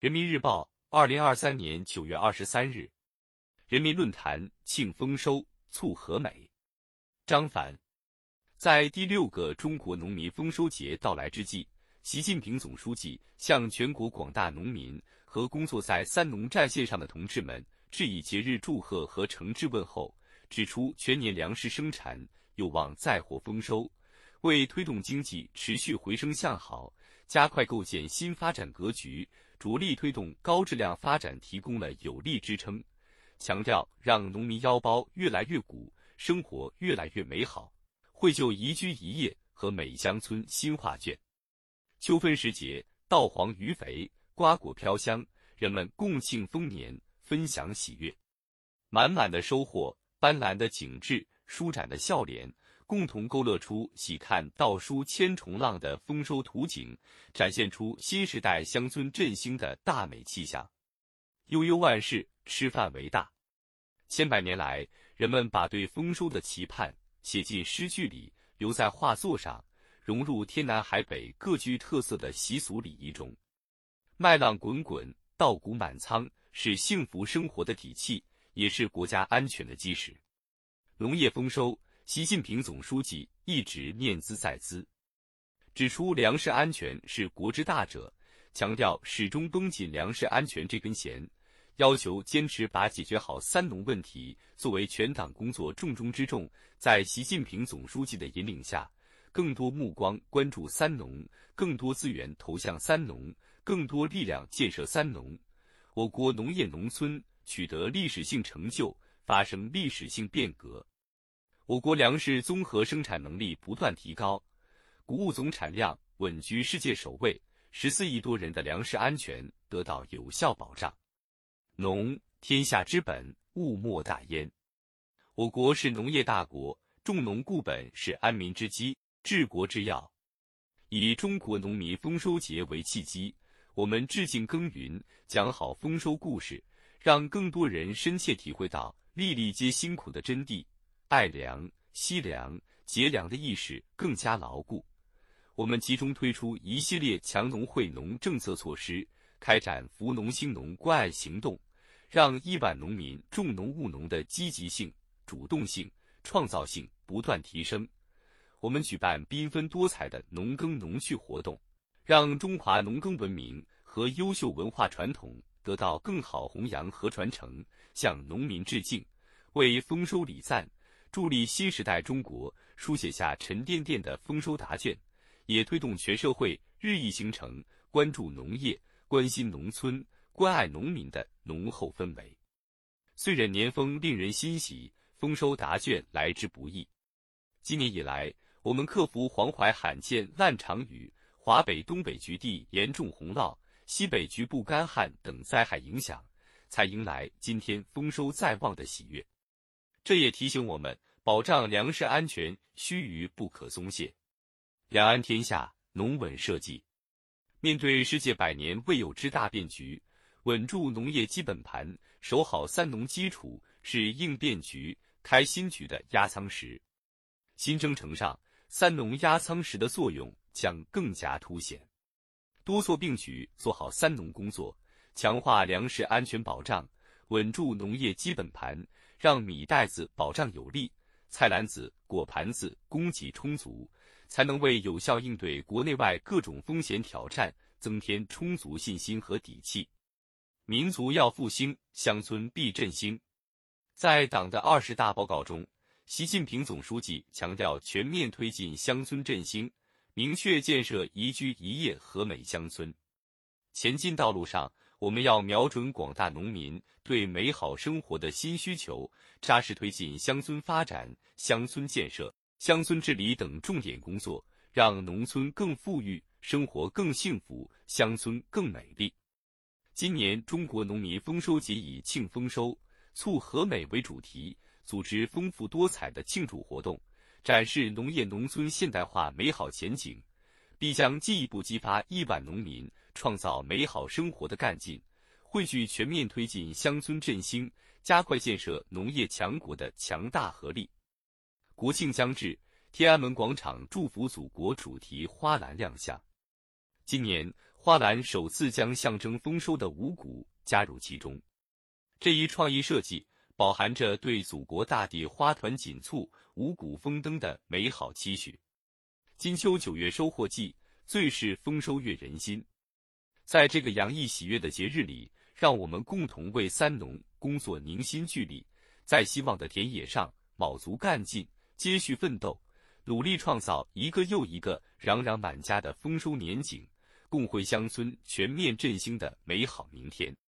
人民日报，二零二三年九月二十三日。人民论坛庆丰收，促和美。张凡，在第六个中国农民丰收节到来之际，习近平总书记向全国广大农民和工作在三农战线上的同志们致以节日祝贺和诚挚问候，指出全年粮食生产有望再获丰收，为推动经济持续回升向好、加快构建新发展格局、着力推动高质量发展提供了有力支撑。强调让农民腰包越来越鼓，生活越来越美好。绘就宜居宜业和美乡村新画卷。秋分时节，稻黄鱼肥，瓜果飘香，人们共庆丰年，分享喜悦。满满的收获，斑斓的景致，舒展的笑脸，共同勾勒出喜看稻书千重浪的丰收图景，展现出新时代乡村振兴的大美气象。悠悠万事。吃饭为大，千百年来，人们把对丰收的期盼写进诗句里，留在画作上，融入天南海北各具特色的习俗礼仪中。麦浪滚滚，稻谷满仓，是幸福生活的底气，也是国家安全的基石。农业丰收，习近平总书记一直念兹在兹，指出粮食安全是国之大者，强调始终绷紧粮食安全这根弦。要求坚持把解决好“三农”问题作为全党工作重中之重。在习近平总书记的引领下，更多目光关注“三农”，更多资源投向“三农”，更多力量建设“三农”。我国农业农村取得历史性成就，发生历史性变革。我国粮食综合生产能力不断提高，谷物总产量稳居世界首位，十四亿多人的粮食安全得到有效保障。农，天下之本，物莫大焉。我国是农业大国，重农固本是安民之基、治国之要。以中国农民丰收节为契机，我们致敬耕耘，讲好丰收故事，让更多人深切体会到“粒粒皆辛苦”的真谛，爱粮、惜粮、节粮的意识更加牢固。我们集中推出一系列强农惠农政策措施，开展扶农兴农关爱行动。让亿万农民重农务农的积极性、主动性、创造性不断提升。我们举办缤纷多彩的农耕农趣活动，让中华农耕文明和优秀文化传统得到更好弘扬和传承。向农民致敬，为丰收礼赞，助力新时代中国书写下沉甸甸的丰收答卷，也推动全社会日益形成关注农业、关心农村。关爱农民的浓厚氛围。岁壬年丰令人欣喜，丰收答卷来之不易。今年以来，我们克服黄淮罕见烂场雨、华北、东北局地严重洪涝、西北局部干旱等灾害影响，才迎来今天丰收在望的喜悦。这也提醒我们，保障粮食安全须臾不可松懈。两安天下，农稳社稷。面对世界百年未有之大变局。稳住农业基本盘，守好三农基础，是应变局、开新局的压舱石。新征程上，三农压舱石的作用将更加凸显。多措并举做好三农工作，强化粮食安全保障，稳住农业基本盘，让米袋子保障有力，菜篮子、果盘子供给充足，才能为有效应对国内外各种风险挑战增添充足信心和底气。民族要复兴，乡村必振兴。在党的二十大报告中，习近平总书记强调全面推进乡村振兴，明确建设宜居宜业和美乡村。前进道路上，我们要瞄准广大农民对美好生活的新需求，扎实推进乡村发展、乡村建设、乡村治理等重点工作，让农村更富裕，生活更幸福，乡村更美丽。今年中国农民丰收节以“庆丰收，促和美”为主题，组织丰富多彩的庆祝活动，展示农业农村现代化美好前景，必将进一步激发亿万农民创造美好生活的干劲，汇聚全面推进乡村振兴、加快建设农业强国的强大合力。国庆将至，天安门广场“祝福祖国”主题花篮亮相。今年。花篮首次将象征丰收的五谷加入其中。这一创意设计饱含着对祖国大地花团锦簇、五谷丰登的美好期许。金秋九月收获季，最是丰收悦人心。在这个洋溢喜悦的节日里，让我们共同为三农工作凝心聚力，在希望的田野上卯足干劲，接续奋斗，努力创造一个又一个攘攘满家的丰收年景，共绘乡村全面振兴的美好明天。